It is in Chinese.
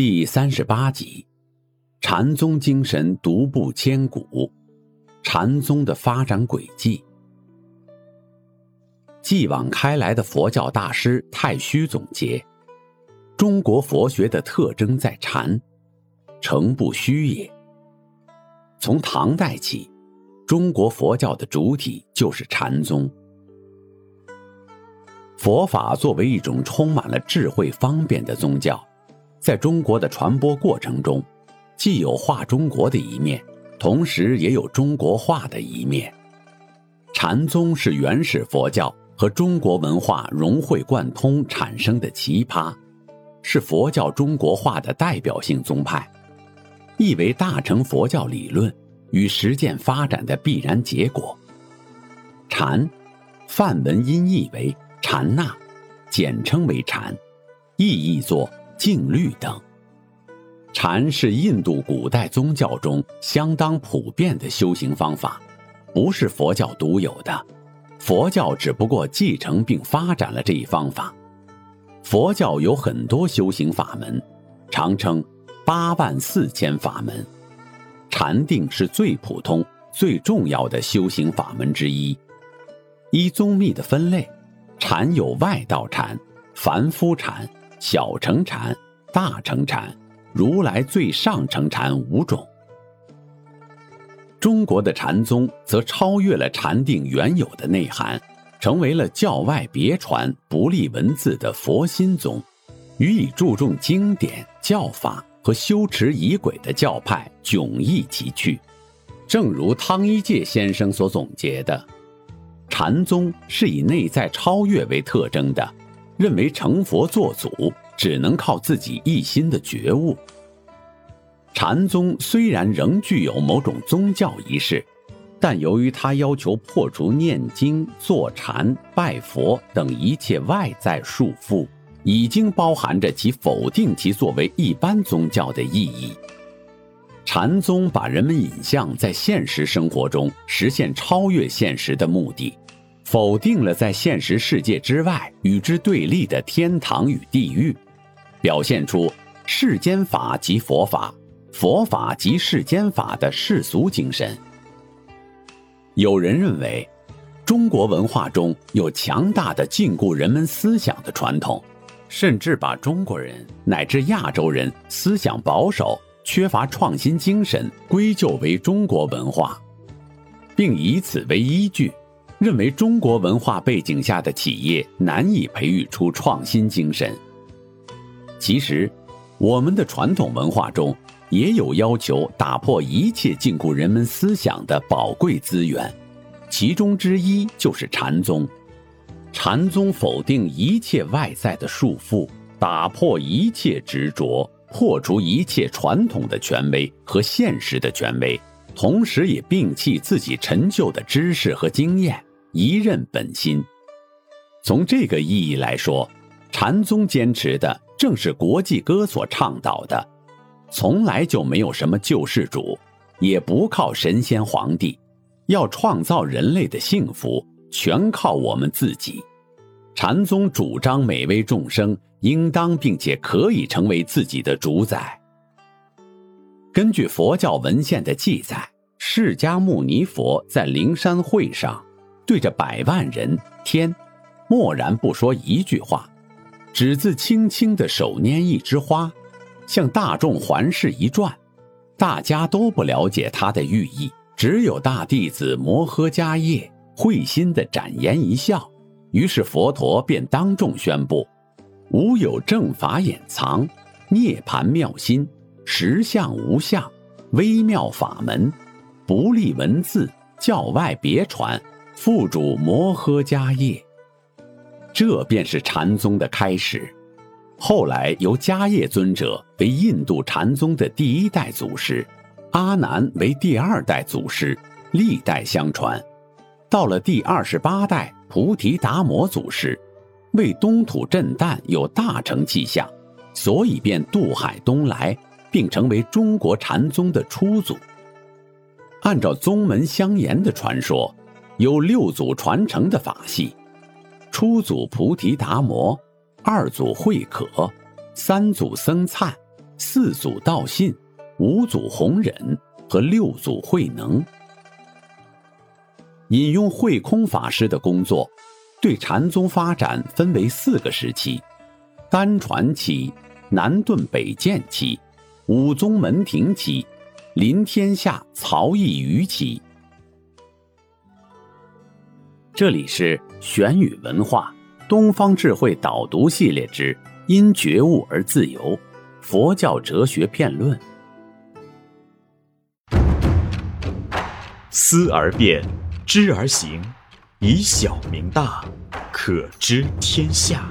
第三十八集：禅宗精神独步千古，禅宗的发展轨迹。继往开来的佛教大师太虚总结。中国佛学的特征在禅，诚不虚也。从唐代起，中国佛教的主体就是禅宗。佛法作为一种充满了智慧方便的宗教，在中国的传播过程中，既有化中国的一面，同时也有中国化的一面。禅宗是原始佛教和中国文化融会贯通产生的奇葩。是佛教中国化的代表性宗派，亦为大乘佛教理论与实践发展的必然结果。禅，梵文音译为禅那，简称为禅，意译作静律等。禅是印度古代宗教中相当普遍的修行方法，不是佛教独有的，佛教只不过继承并发展了这一方法。佛教有很多修行法门，常称八万四千法门。禅定是最普通、最重要的修行法门之一。依宗密的分类，禅有外道禅、凡夫禅、小乘禅、大乘禅、如来最上乘禅五种。中国的禅宗则超越了禅定原有的内涵。成为了教外别传、不立文字的佛心宗，与以注重经典教法和修持仪轨的教派迥异其趣。正如汤一介先生所总结的，禅宗是以内在超越为特征的，认为成佛做祖只能靠自己一心的觉悟。禅宗虽然仍具有某种宗教仪式。但由于它要求破除念经、坐禅、拜佛等一切外在束缚，已经包含着其否定其作为一般宗教的意义。禅宗把人们引向在现实生活中实现超越现实的目的，否定了在现实世界之外与之对立的天堂与地狱，表现出世间法即佛法，佛法即世间法的世俗精神。有人认为，中国文化中有强大的禁锢人们思想的传统，甚至把中国人乃至亚洲人思想保守、缺乏创新精神归咎为中国文化，并以此为依据，认为中国文化背景下的企业难以培育出创新精神。其实，我们的传统文化中。也有要求打破一切禁锢人们思想的宝贵资源，其中之一就是禅宗。禅宗否定一切外在的束缚，打破一切执着，破除一切传统的权威和现实的权威，同时也摒弃自己陈旧的知识和经验，一任本心。从这个意义来说，禅宗坚持的正是国际歌所倡导的。从来就没有什么救世主，也不靠神仙皇帝，要创造人类的幸福，全靠我们自己。禅宗主张每位众生应当并且可以成为自己的主宰。根据佛教文献的记载，释迦牟尼佛在灵山会上，对着百万人天，默然不说一句话，只自轻轻的手拈一枝花。向大众环视一转，大家都不了解他的寓意，只有大弟子摩诃迦叶会心的展颜一笑。于是佛陀便当众宣布：“无有正法掩藏，涅盘妙心，实相无相，微妙法门，不立文字，教外别传，付主摩诃迦叶。”这便是禅宗的开始。后来由迦叶尊者为印度禅宗的第一代祖师，阿难为第二代祖师，历代相传。到了第二十八代菩提达摩祖师，为东土震旦有大成迹象，所以便渡海东来，并成为中国禅宗的初祖。按照宗门相沿的传说，有六祖传承的法系：初祖菩提达摩，二祖慧可，三祖僧璨，四祖道信，五祖弘忍和六祖慧能。引用慧空法师的工作，对禅宗发展分为四个时期：单传期、南顿北渐期、五宗门庭期、临天下曹义余期。这里是玄宇文化东方智慧导读系列之《因觉悟而自由》，佛教哲学辩论。思而变。知而行，以小明大，可知天下。